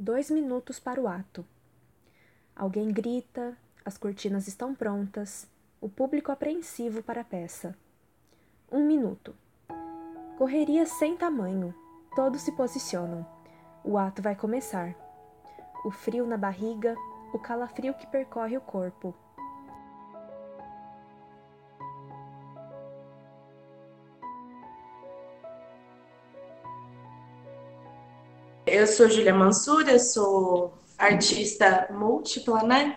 Dois minutos para o ato. Alguém grita, as cortinas estão prontas, o público apreensivo para a peça. Um minuto. Correria sem tamanho. Todos se posicionam. O ato vai começar. O frio na barriga, o calafrio que percorre o corpo. Eu sou Julia Mansura, sou artista múltipla, né?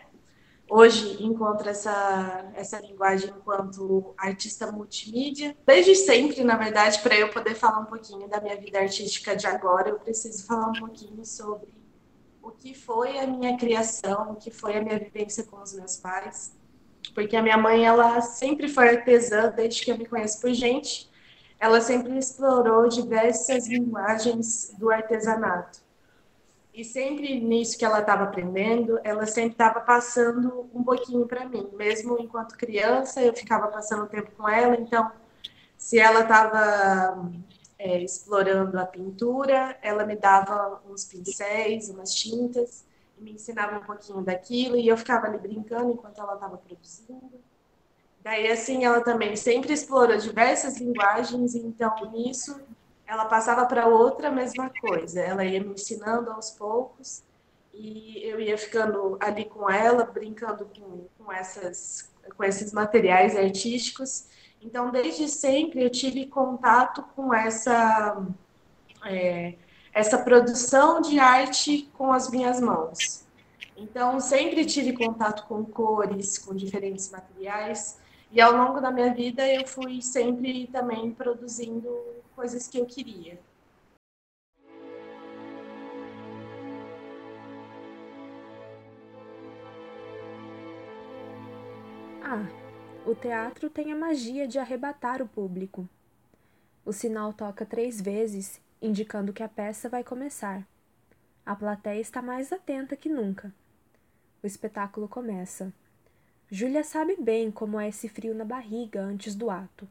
Hoje encontro essa, essa linguagem enquanto artista multimídia. Desde sempre, na verdade, para eu poder falar um pouquinho da minha vida artística de agora, eu preciso falar um pouquinho sobre o que foi a minha criação, o que foi a minha vivência com os meus pais. Porque a minha mãe, ela sempre foi artesã desde que eu me conheço por gente ela sempre explorou diversas linguagens do artesanato. E sempre nisso que ela estava aprendendo, ela sempre estava passando um pouquinho para mim. Mesmo enquanto criança, eu ficava passando tempo com ela. Então, se ela estava é, explorando a pintura, ela me dava uns pincéis, umas tintas, me ensinava um pouquinho daquilo. E eu ficava ali brincando enquanto ela estava produzindo. Daí, assim, ela também sempre explorou diversas linguagens, então, nisso, ela passava para outra mesma coisa. Ela ia me ensinando aos poucos e eu ia ficando ali com ela, brincando com, com, essas, com esses materiais artísticos. Então, desde sempre, eu tive contato com essa, é, essa produção de arte com as minhas mãos. Então, sempre tive contato com cores, com diferentes materiais. E ao longo da minha vida eu fui sempre também produzindo coisas que eu queria. Ah, o teatro tem a magia de arrebatar o público. O sinal toca três vezes, indicando que a peça vai começar. A plateia está mais atenta que nunca. O espetáculo começa. Júlia sabe bem como é esse frio na barriga antes do ato.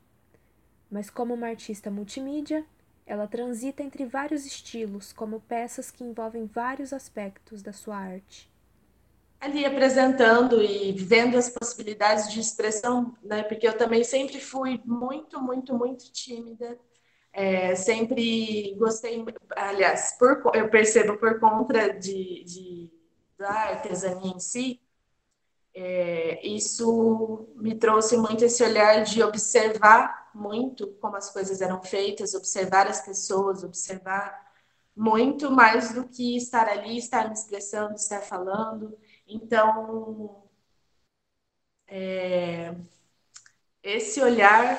Mas como uma artista multimídia, ela transita entre vários estilos, como peças que envolvem vários aspectos da sua arte. Ali apresentando e vendo as possibilidades de expressão, né? Porque eu também sempre fui muito, muito, muito tímida. É, sempre gostei, aliás, por, eu percebo por conta de, de da artesania em si, é, isso me trouxe muito esse olhar de observar muito como as coisas eram feitas, observar as pessoas, observar muito mais do que estar ali, estar me expressando, estar falando. Então, é, esse olhar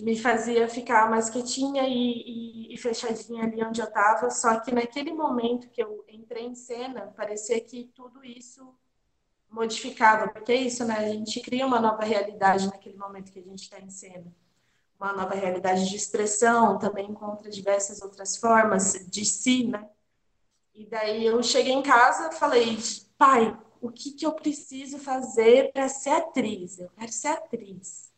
me fazia ficar mais quietinha e, e, e fechadinha ali onde eu estava. Só que naquele momento que eu entrei em cena, parecia que tudo isso modificava, porque é isso, né? A gente cria uma nova realidade naquele momento que a gente está em cena. Uma nova realidade de expressão, também encontra diversas outras formas de si, né? E daí eu cheguei em casa falei, pai, o que, que eu preciso fazer para ser atriz? Eu quero ser atriz.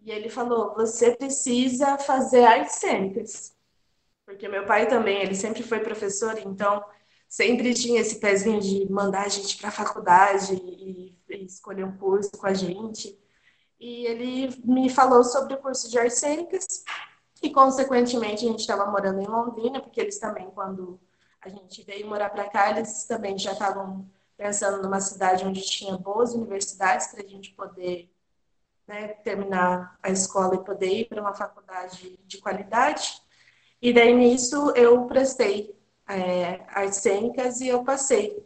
E ele falou, você precisa fazer artes cênicas. Porque meu pai também, ele sempre foi professor, então sempre tinha esse pezinho de mandar a gente para a faculdade e, e, escolher um curso com a gente. E ele me falou sobre o curso de artes cênicas e, consequentemente, a gente estava morando em Londrina, porque eles também, quando a gente veio morar para cá, eles também já estavam pensando numa cidade onde tinha boas universidades para a gente poder né, terminar a escola e poder ir para uma faculdade de qualidade. E daí nisso eu prestei é, cênicas e eu passei.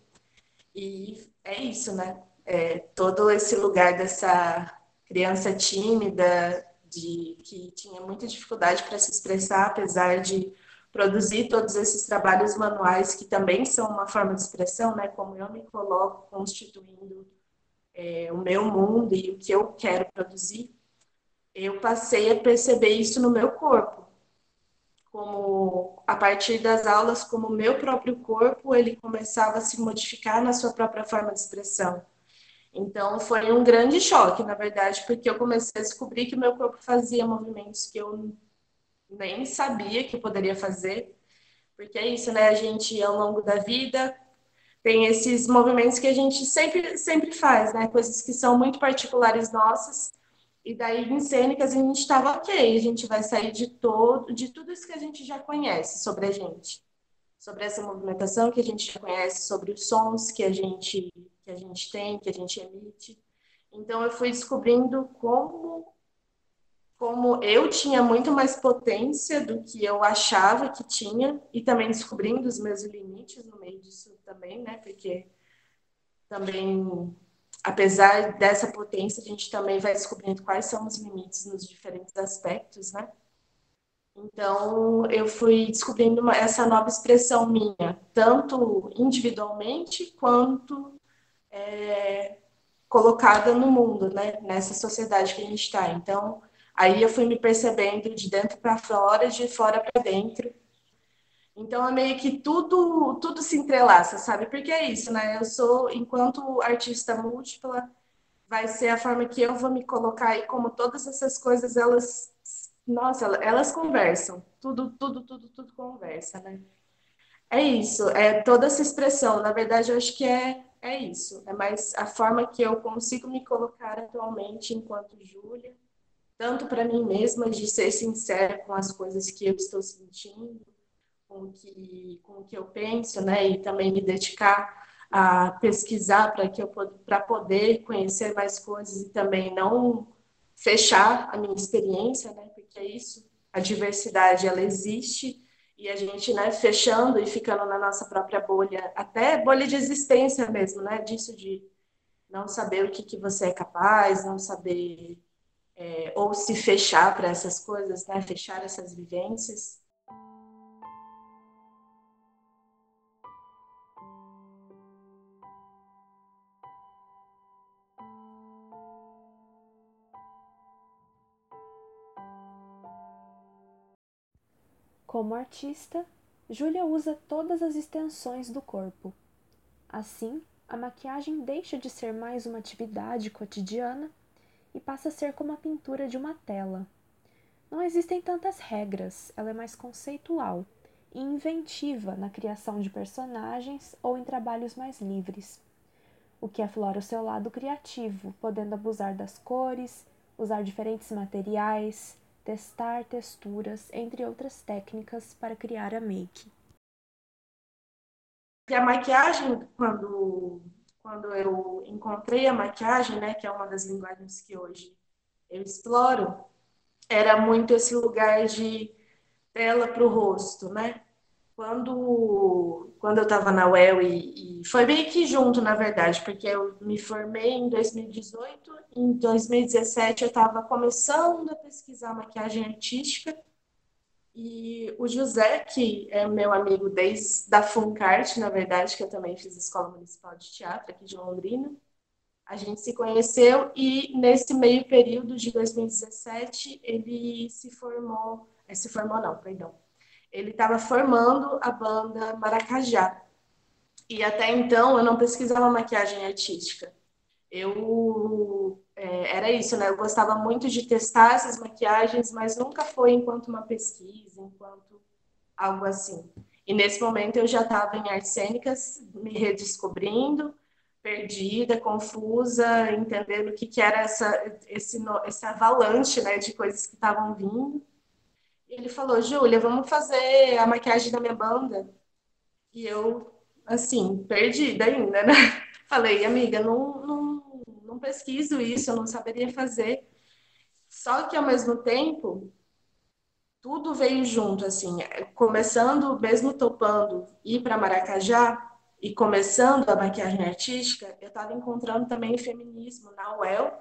E é isso, né? É, todo esse lugar dessa criança tímida, de que tinha muita dificuldade para se expressar, apesar de produzir todos esses trabalhos manuais que também são uma forma de expressão, né? Como eu me coloco constituindo é, o meu mundo e o que eu quero produzir, eu passei a perceber isso no meu corpo como a partir das aulas, como o meu próprio corpo ele começava a se modificar na sua própria forma de expressão. Então foi um grande choque, na verdade, porque eu comecei a descobrir que o meu corpo fazia movimentos que eu nem sabia que eu poderia fazer. Porque é isso, né? A gente, ao longo da vida, tem esses movimentos que a gente sempre, sempre faz, né? Coisas que são muito particulares nossas. E daí, em cênicas, a gente estava ok, a gente vai sair de todo, de tudo isso que a gente já conhece sobre a gente. Sobre essa movimentação que a gente já conhece, sobre os sons que a gente, que a gente tem, que a gente emite. Então, eu fui descobrindo como como eu tinha muito mais potência do que eu achava que tinha, e também descobrindo os meus limites no meio disso também, né? Porque também, apesar dessa potência, a gente também vai descobrindo quais são os limites nos diferentes aspectos, né? Então, eu fui descobrindo uma, essa nova expressão minha, tanto individualmente quanto é, colocada no mundo, né? Nessa sociedade que a gente está. Então, Aí eu fui me percebendo de dentro para fora, de fora para dentro. Então é meio que tudo tudo se entrelaça, sabe? Porque é isso, né? Eu sou, enquanto artista múltipla, vai ser a forma que eu vou me colocar e como todas essas coisas elas nossa, elas conversam. Tudo, tudo, tudo, tudo conversa, né? É isso, é toda essa expressão. Na verdade, eu acho que é, é isso. É mais a forma que eu consigo me colocar atualmente enquanto Júlia tanto para mim mesma de ser sincera com as coisas que eu estou sentindo, com o que, com o que eu penso, né? E também me dedicar a pesquisar para que eu para poder conhecer mais coisas e também não fechar a minha experiência, né? Porque é isso, a diversidade ela existe e a gente, né, fechando e ficando na nossa própria bolha, até bolha de existência mesmo, né? Disso de não saber o que, que você é capaz, não saber é, ou se fechar para essas coisas, né? fechar essas vivências. Como artista, Júlia usa todas as extensões do corpo. Assim, a maquiagem deixa de ser mais uma atividade cotidiana e passa a ser como a pintura de uma tela. Não existem tantas regras, ela é mais conceitual e inventiva na criação de personagens ou em trabalhos mais livres, o que aflora o seu lado criativo, podendo abusar das cores, usar diferentes materiais, testar texturas, entre outras técnicas para criar a make. E a maquiagem, quando quando eu encontrei a maquiagem, né, que é uma das linguagens que hoje eu exploro, era muito esse lugar de tela para o rosto, né? Quando, quando eu estava na UEL e, e, foi meio que junto, na verdade, porque eu me formei em 2018, em 2017 eu estava começando a pesquisar maquiagem artística e o José, que é meu amigo desde da Funcart, na verdade, que eu também fiz Escola Municipal de Teatro aqui de Londrina, a gente se conheceu e nesse meio período de 2017 ele se formou, eh, se formou não, perdão. Ele estava formando a banda Maracajá. E até então eu não pesquisava maquiagem artística. Eu é, era isso, né? Eu gostava muito de testar essas maquiagens, mas nunca foi enquanto uma pesquisa, enquanto algo assim. E nesse momento eu já estava em artes cênicas, me redescobrindo, perdida, confusa, entendendo o que, que era essa, esse, esse avalanche né, de coisas que estavam vindo. Ele falou, Júlia, vamos fazer a maquiagem da minha banda. E eu, assim, perdida ainda, né? Falei, amiga, não, não não pesquiso isso, eu não saberia fazer. Só que ao mesmo tempo, tudo veio junto, assim, começando, mesmo topando ir para Maracajá e começando a maquiagem artística, eu estava encontrando também feminismo na UEL,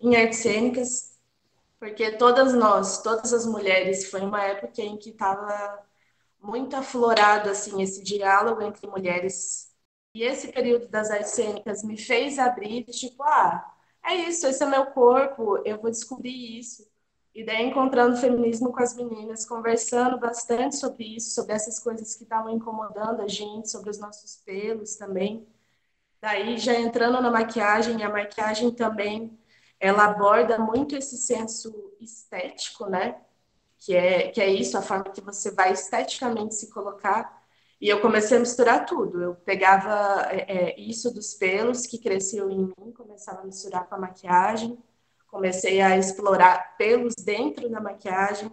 em artes cênicas, porque todas nós, todas as mulheres, foi uma época em que estava muito aflorado assim esse diálogo entre mulheres e esse período das artes cênicas me fez abrir, tipo, ah, é isso, esse é meu corpo, eu vou descobrir isso. E daí encontrando feminismo com as meninas, conversando bastante sobre isso, sobre essas coisas que estavam incomodando a gente, sobre os nossos pelos também. Daí já entrando na maquiagem, a maquiagem também, ela aborda muito esse senso estético, né? que é, que é isso, a forma que você vai esteticamente se colocar. E eu comecei a misturar tudo. Eu pegava é, é isso dos pelos que cresciam em mim, começava a misturar com a maquiagem, comecei a explorar pelos dentro da maquiagem,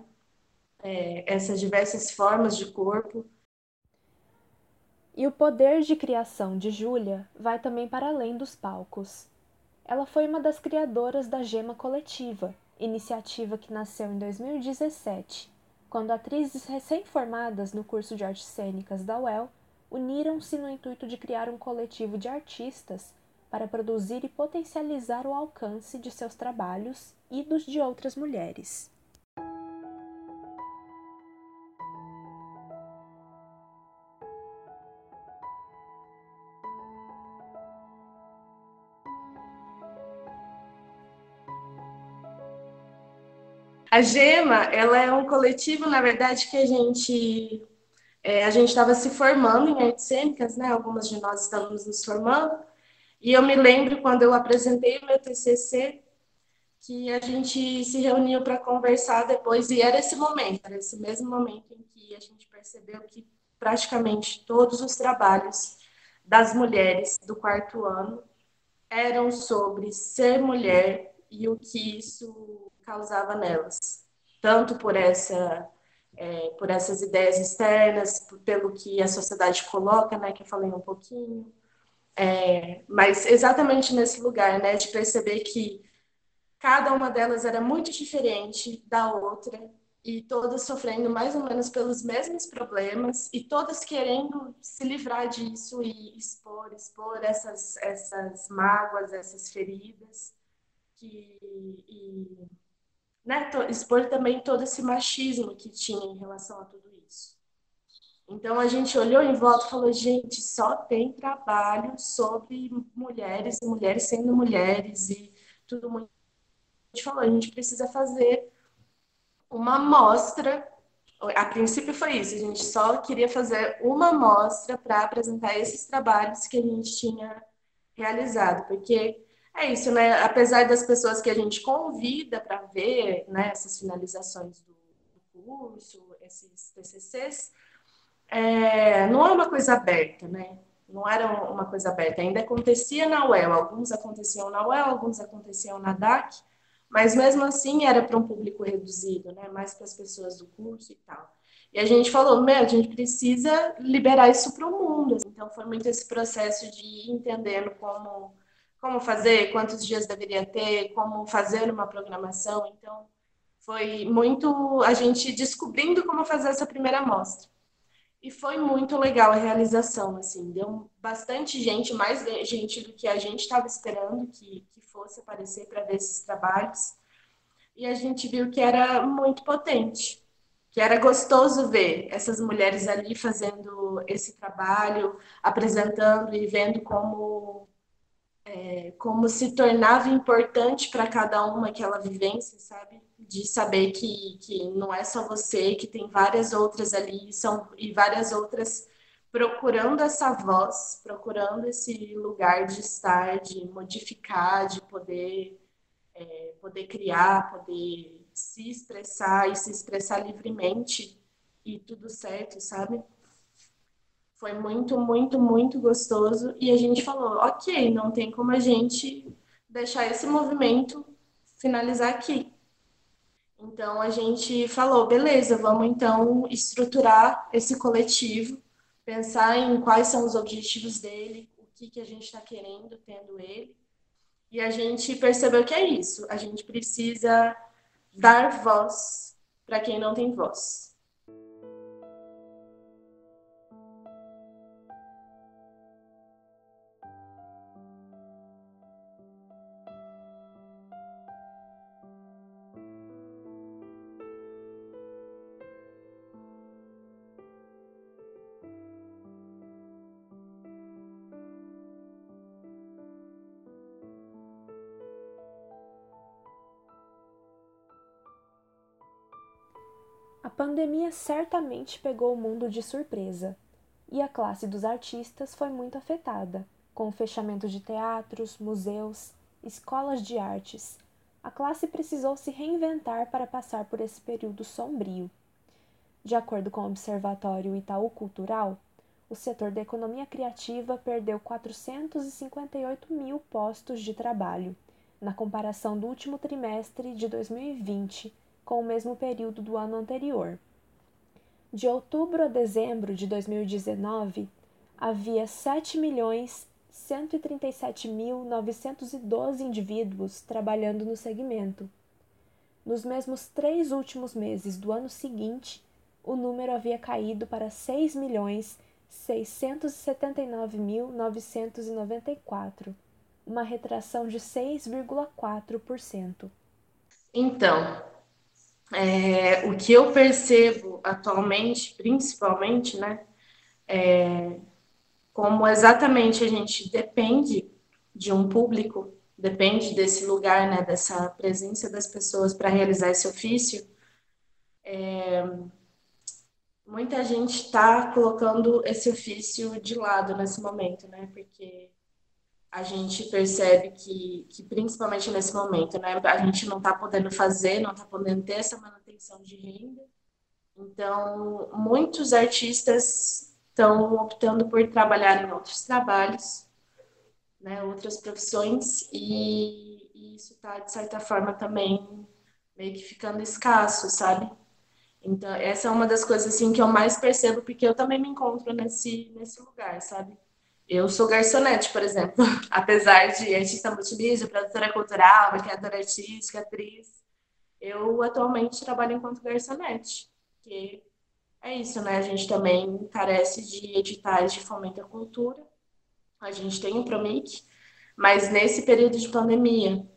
é, essas diversas formas de corpo. E o poder de criação de Júlia vai também para além dos palcos. Ela foi uma das criadoras da Gema Coletiva, iniciativa que nasceu em 2017, quando atrizes recém-formadas no curso de artes cênicas da UEL uniram-se no intuito de criar um coletivo de artistas para produzir e potencializar o alcance de seus trabalhos e dos de outras mulheres. A Gema, ela é um coletivo, na verdade, que a gente é, a gente estava se formando em artes cênicas, né? Algumas de nós estávamos nos formando. E eu me lembro quando eu apresentei o meu TCC que a gente se reuniu para conversar depois e era esse momento, era esse mesmo momento em que a gente percebeu que praticamente todos os trabalhos das mulheres do quarto ano eram sobre ser mulher e o que isso causava nelas, tanto por essa é, por essas ideias externas, pelo que a sociedade coloca, né, que eu falei um pouquinho, é, mas exatamente nesse lugar, né, de perceber que cada uma delas era muito diferente da outra e todas sofrendo mais ou menos pelos mesmos problemas e todas querendo se livrar disso e expor, expor essas essas mágoas, essas feridas que e, né, expor também todo esse machismo que tinha em relação a tudo isso. Então a gente olhou em volta e falou, gente, só tem trabalho sobre mulheres, mulheres sendo mulheres e tudo muito. A gente falou, a gente precisa fazer uma amostra. A princípio foi isso, a gente só queria fazer uma amostra para apresentar esses trabalhos que a gente tinha realizado, porque é isso, né? Apesar das pessoas que a gente convida para ver né, essas finalizações do, do curso, esses TCCs, é, não é uma coisa aberta, né? Não era uma coisa aberta. Ainda acontecia na UEL, alguns aconteciam na UEL, alguns aconteciam na DAC, mas mesmo assim era para um público reduzido, né? Mais para as pessoas do curso e tal. E a gente falou, meu, a gente precisa liberar isso para o mundo. Então foi muito esse processo de ir entendendo como como fazer, quantos dias deveria ter, como fazer uma programação. Então, foi muito a gente descobrindo como fazer essa primeira amostra. E foi muito legal a realização, assim, deu bastante gente, mais gente do que a gente estava esperando que, que fosse aparecer para ver esses trabalhos. E a gente viu que era muito potente, que era gostoso ver essas mulheres ali fazendo esse trabalho, apresentando e vendo como é, como se tornava importante para cada uma aquela vivência, sabe? De saber que, que não é só você, que tem várias outras ali, são, e várias outras procurando essa voz, procurando esse lugar de estar, de modificar, de poder, é, poder criar, poder se expressar e se expressar livremente e tudo certo, sabe? Foi muito, muito, muito gostoso. E a gente falou: ok, não tem como a gente deixar esse movimento finalizar aqui. Então a gente falou: beleza, vamos então estruturar esse coletivo, pensar em quais são os objetivos dele, o que, que a gente está querendo tendo ele. E a gente percebeu que é isso: a gente precisa dar voz para quem não tem voz. Pandemia certamente pegou o mundo de surpresa, e a classe dos artistas foi muito afetada, com o fechamento de teatros, museus, escolas de artes, a classe precisou se reinventar para passar por esse período sombrio. De acordo com o Observatório Itaú Cultural, o setor da economia criativa perdeu 458 mil postos de trabalho, na comparação do último trimestre de 2020 com o mesmo período do ano anterior. De outubro a dezembro de 2019, havia 7 milhões 137.912 indivíduos trabalhando no segmento. Nos mesmos três últimos meses do ano seguinte, o número havia caído para 6 milhões 679.994, uma retração de 6,4%. Então, é, o que eu percebo atualmente, principalmente, né, é, como exatamente a gente depende de um público, depende desse lugar, né, dessa presença das pessoas para realizar esse ofício, é, muita gente está colocando esse ofício de lado nesse momento, né, porque a gente percebe que, que principalmente nesse momento, né, a gente não está podendo fazer, não está podendo ter essa manutenção de renda, então muitos artistas estão optando por trabalhar em outros trabalhos, né, outras profissões, e, e isso está, de certa forma, também meio que ficando escasso, sabe? Então, essa é uma das coisas assim que eu mais percebo, porque eu também me encontro nesse, nesse lugar, sabe? Eu sou garçonete, por exemplo, apesar de artista multimídia, produtora cultural, maquiadora artística, atriz, eu atualmente trabalho enquanto garçonete, que é isso, né? A gente também carece de editais de fomento à cultura. A gente tem o Promic, mas nesse período de pandemia,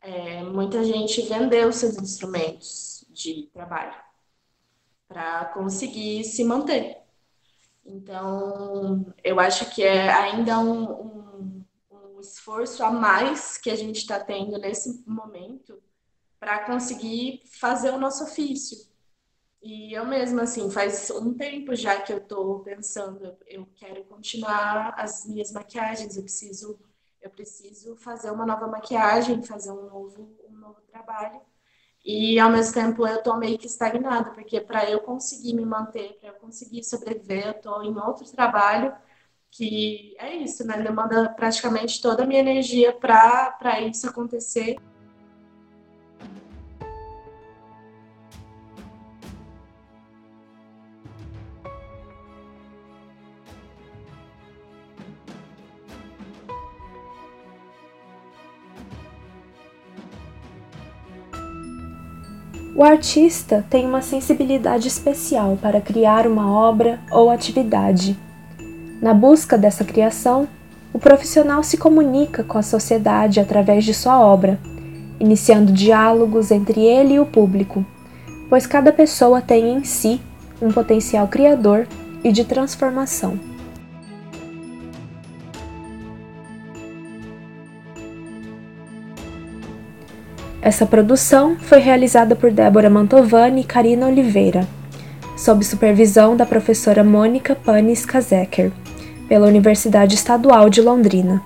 é, muita gente vendeu seus instrumentos de trabalho para conseguir se manter. Então, eu acho que é ainda um, um, um esforço a mais que a gente está tendo nesse momento para conseguir fazer o nosso ofício. E eu mesma, assim, faz um tempo já que eu estou pensando, eu quero continuar as minhas maquiagens, eu preciso, eu preciso fazer uma nova maquiagem, fazer um novo, um novo trabalho. E ao mesmo tempo eu estou meio que estagnada, porque para eu conseguir me manter, para eu conseguir sobreviver, eu estou em outro trabalho que é isso, né? Demanda praticamente toda a minha energia para isso acontecer. O artista tem uma sensibilidade especial para criar uma obra ou atividade. Na busca dessa criação, o profissional se comunica com a sociedade através de sua obra, iniciando diálogos entre ele e o público, pois cada pessoa tem em si um potencial criador e de transformação. Essa produção foi realizada por Débora Mantovani e Karina Oliveira, sob supervisão da professora Mônica Panis Kazeker, pela Universidade Estadual de Londrina.